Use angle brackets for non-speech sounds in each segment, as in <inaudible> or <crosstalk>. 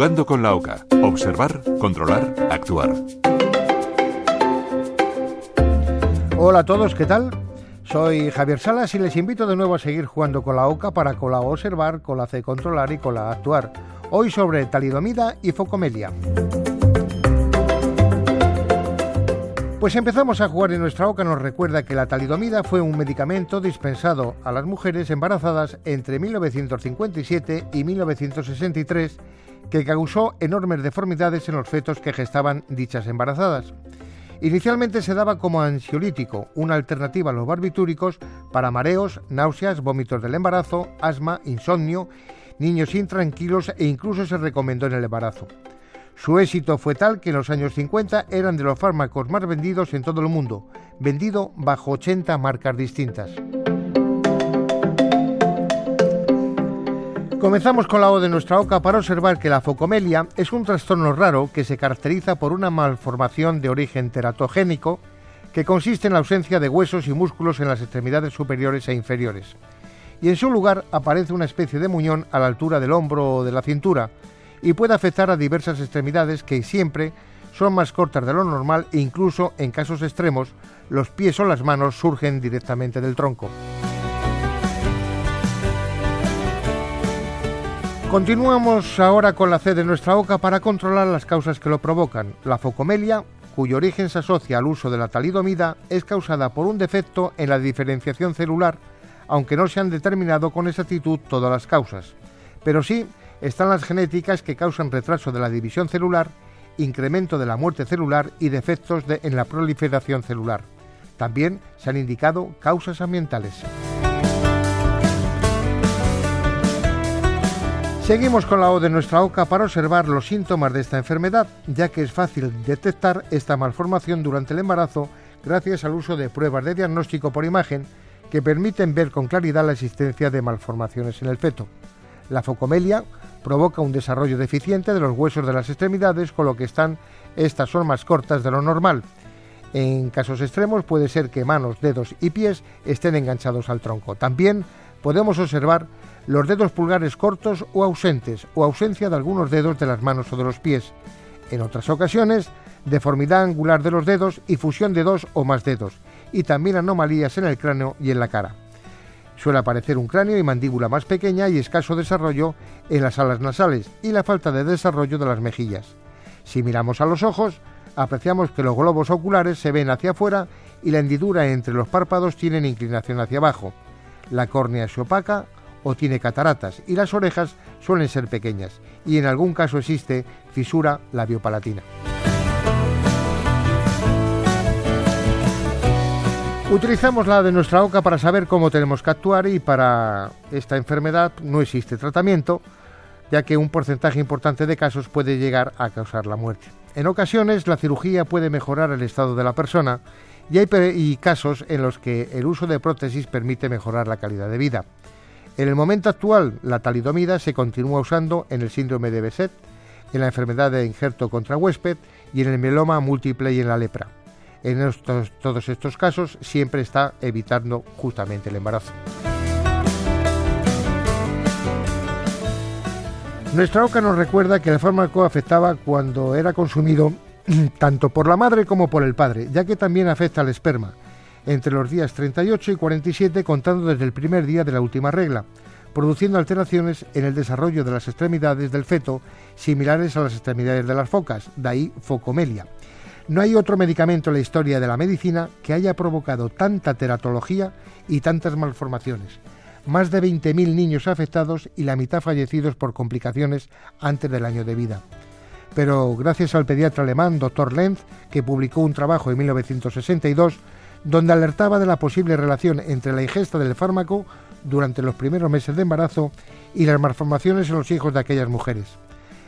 Jugando con la OCA. Observar, controlar, actuar. Hola a todos, ¿qué tal? Soy Javier Salas y les invito de nuevo a seguir jugando con la OCA para con la observar, con la C controlar y con la actuar. Hoy sobre talidomida y focomelia. Pues empezamos a jugar en nuestra OCA nos recuerda que la talidomida fue un medicamento dispensado a las mujeres embarazadas entre 1957 y 1963 que causó enormes deformidades en los fetos que gestaban dichas embarazadas. Inicialmente se daba como ansiolítico, una alternativa a los barbitúricos para mareos, náuseas, vómitos del embarazo, asma, insomnio, niños intranquilos e incluso se recomendó en el embarazo. Su éxito fue tal que en los años 50 eran de los fármacos más vendidos en todo el mundo, vendido bajo 80 marcas distintas. Comenzamos con la O de nuestra OCA para observar que la focomelia es un trastorno raro que se caracteriza por una malformación de origen teratogénico que consiste en la ausencia de huesos y músculos en las extremidades superiores e inferiores. Y en su lugar aparece una especie de muñón a la altura del hombro o de la cintura, y puede afectar a diversas extremidades que siempre son más cortas de lo normal e incluso en casos extremos los pies o las manos surgen directamente del tronco. Continuamos ahora con la C de nuestra OCA para controlar las causas que lo provocan. La focomelia, cuyo origen se asocia al uso de la talidomida, es causada por un defecto en la diferenciación celular, aunque no se han determinado con exactitud todas las causas. Pero sí están las genéticas que causan retraso de la división celular, incremento de la muerte celular y defectos en la proliferación celular. También se han indicado causas ambientales. Seguimos con la O de nuestra OCA para observar los síntomas de esta enfermedad, ya que es fácil detectar esta malformación durante el embarazo gracias al uso de pruebas de diagnóstico por imagen que permiten ver con claridad la existencia de malformaciones en el feto. La focomelia provoca un desarrollo deficiente de los huesos de las extremidades, con lo que están estas son más cortas de lo normal. En casos extremos puede ser que manos, dedos y pies estén enganchados al tronco. También podemos observar los dedos pulgares cortos o ausentes o ausencia de algunos dedos de las manos o de los pies. En otras ocasiones, deformidad angular de los dedos y fusión de dos o más dedos, y también anomalías en el cráneo y en la cara. Suele aparecer un cráneo y mandíbula más pequeña y escaso desarrollo en las alas nasales y la falta de desarrollo de las mejillas. Si miramos a los ojos, apreciamos que los globos oculares se ven hacia afuera y la hendidura entre los párpados tienen inclinación hacia abajo. La córnea es opaca o tiene cataratas y las orejas suelen ser pequeñas y en algún caso existe fisura labiopalatina. Utilizamos la de nuestra OCA para saber cómo tenemos que actuar y para esta enfermedad no existe tratamiento, ya que un porcentaje importante de casos puede llegar a causar la muerte. En ocasiones la cirugía puede mejorar el estado de la persona y hay casos en los que el uso de prótesis permite mejorar la calidad de vida. En el momento actual, la talidomida se continúa usando en el síndrome de Beset, en la enfermedad de injerto contra huésped y en el mieloma múltiple y en la lepra en todos estos casos siempre está evitando justamente el embarazo. Nuestra OCA nos recuerda que el fármaco afectaba cuando era consumido <clears throat> tanto por la madre como por el padre, ya que también afecta al esperma, entre los días 38 y 47 contando desde el primer día de la última regla, produciendo alteraciones en el desarrollo de las extremidades del feto similares a las extremidades de las focas, de ahí focomelia no hay otro medicamento en la historia de la medicina que haya provocado tanta teratología y tantas malformaciones. Más de 20.000 niños afectados y la mitad fallecidos por complicaciones antes del año de vida. Pero gracias al pediatra alemán Dr. Lenz, que publicó un trabajo en 1962 donde alertaba de la posible relación entre la ingesta del fármaco durante los primeros meses de embarazo y las malformaciones en los hijos de aquellas mujeres.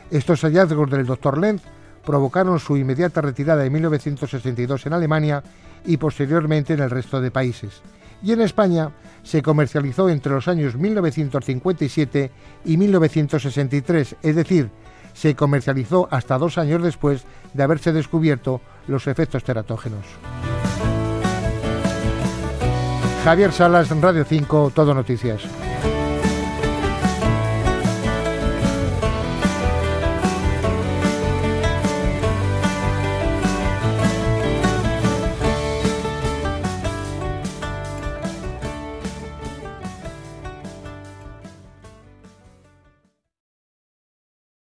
Estos hallazgos del Dr. Lenz provocaron su inmediata retirada en 1962 en Alemania y posteriormente en el resto de países. Y en España se comercializó entre los años 1957 y 1963, es decir, se comercializó hasta dos años después de haberse descubierto los efectos teratógenos. Javier Salas, Radio 5, Todo Noticias.